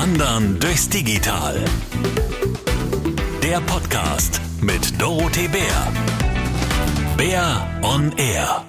Wandern durchs Digital. Der Podcast mit Dorothee Bär. Bär on Air.